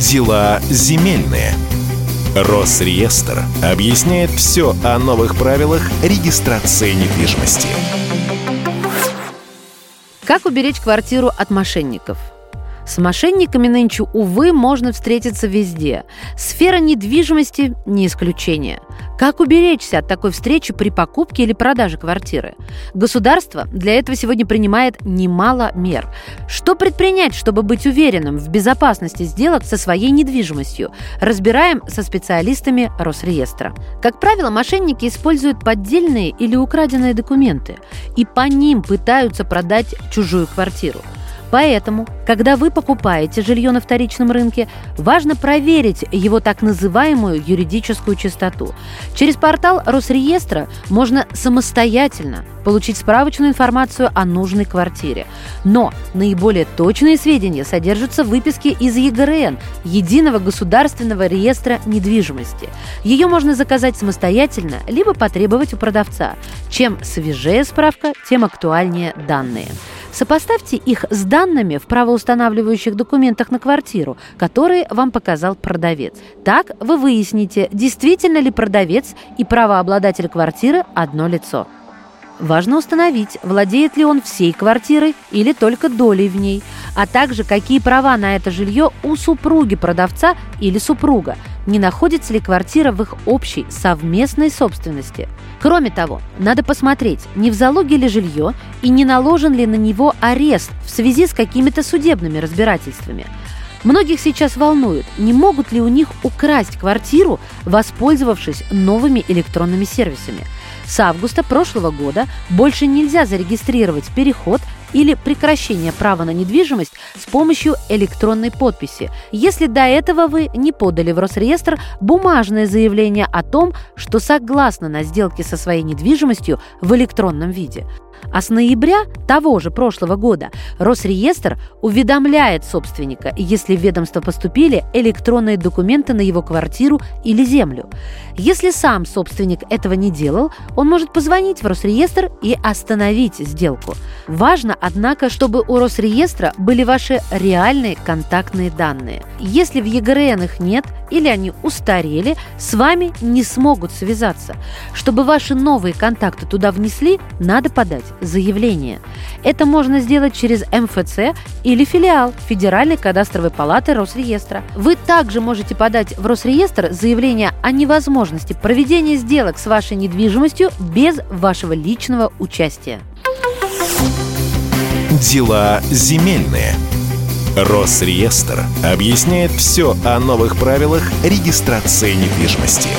Дела земельные. Росреестр объясняет все о новых правилах регистрации недвижимости. Как уберечь квартиру от мошенников? С мошенниками нынче, увы, можно встретиться везде. Сфера недвижимости – не исключение. Как уберечься от такой встречи при покупке или продаже квартиры? Государство для этого сегодня принимает немало мер. Что предпринять, чтобы быть уверенным в безопасности сделок со своей недвижимостью? Разбираем со специалистами Росреестра. Как правило, мошенники используют поддельные или украденные документы и по ним пытаются продать чужую квартиру. Поэтому, когда вы покупаете жилье на вторичном рынке, важно проверить его так называемую юридическую чистоту. Через портал Росреестра можно самостоятельно получить справочную информацию о нужной квартире. Но наиболее точные сведения содержатся в выписке из ЕГРН – Единого государственного реестра недвижимости. Ее можно заказать самостоятельно, либо потребовать у продавца. Чем свежее справка, тем актуальнее данные. Сопоставьте их с данными в правоустанавливающих документах на квартиру, которые вам показал продавец. Так вы выясните, действительно ли продавец и правообладатель квартиры одно лицо. Важно установить, владеет ли он всей квартирой или только долей в ней, а также какие права на это жилье у супруги продавца или супруга, не находится ли квартира в их общей совместной собственности. Кроме того, надо посмотреть, не в залоге ли жилье и не наложен ли на него арест в связи с какими-то судебными разбирательствами. Многих сейчас волнует, не могут ли у них украсть квартиру, воспользовавшись новыми электронными сервисами. С августа прошлого года больше нельзя зарегистрировать переход или прекращение права на недвижимость с помощью электронной подписи, если до этого вы не подали в Росреестр бумажное заявление о том, что согласны на сделки со своей недвижимостью в электронном виде. А с ноября того же прошлого года Росреестр уведомляет собственника, если в ведомство поступили электронные документы на его квартиру или землю. Если сам собственник этого не делал, он может позвонить в Росреестр и остановить сделку. Важно, однако, чтобы у Росреестра были ваши реальные контактные данные. Если в ЕГРН их нет или они устарели, с вами не смогут связаться. Чтобы ваши новые контакты туда внесли, надо подать заявление. Это можно сделать через МФЦ или филиал Федеральной кадастровой палаты Росреестра. Вы также можете подать в Росреестр заявление о невозможности проведения сделок с вашей недвижимостью без вашего личного участия. Дела земельные. Росреестр объясняет все о новых правилах регистрации недвижимости.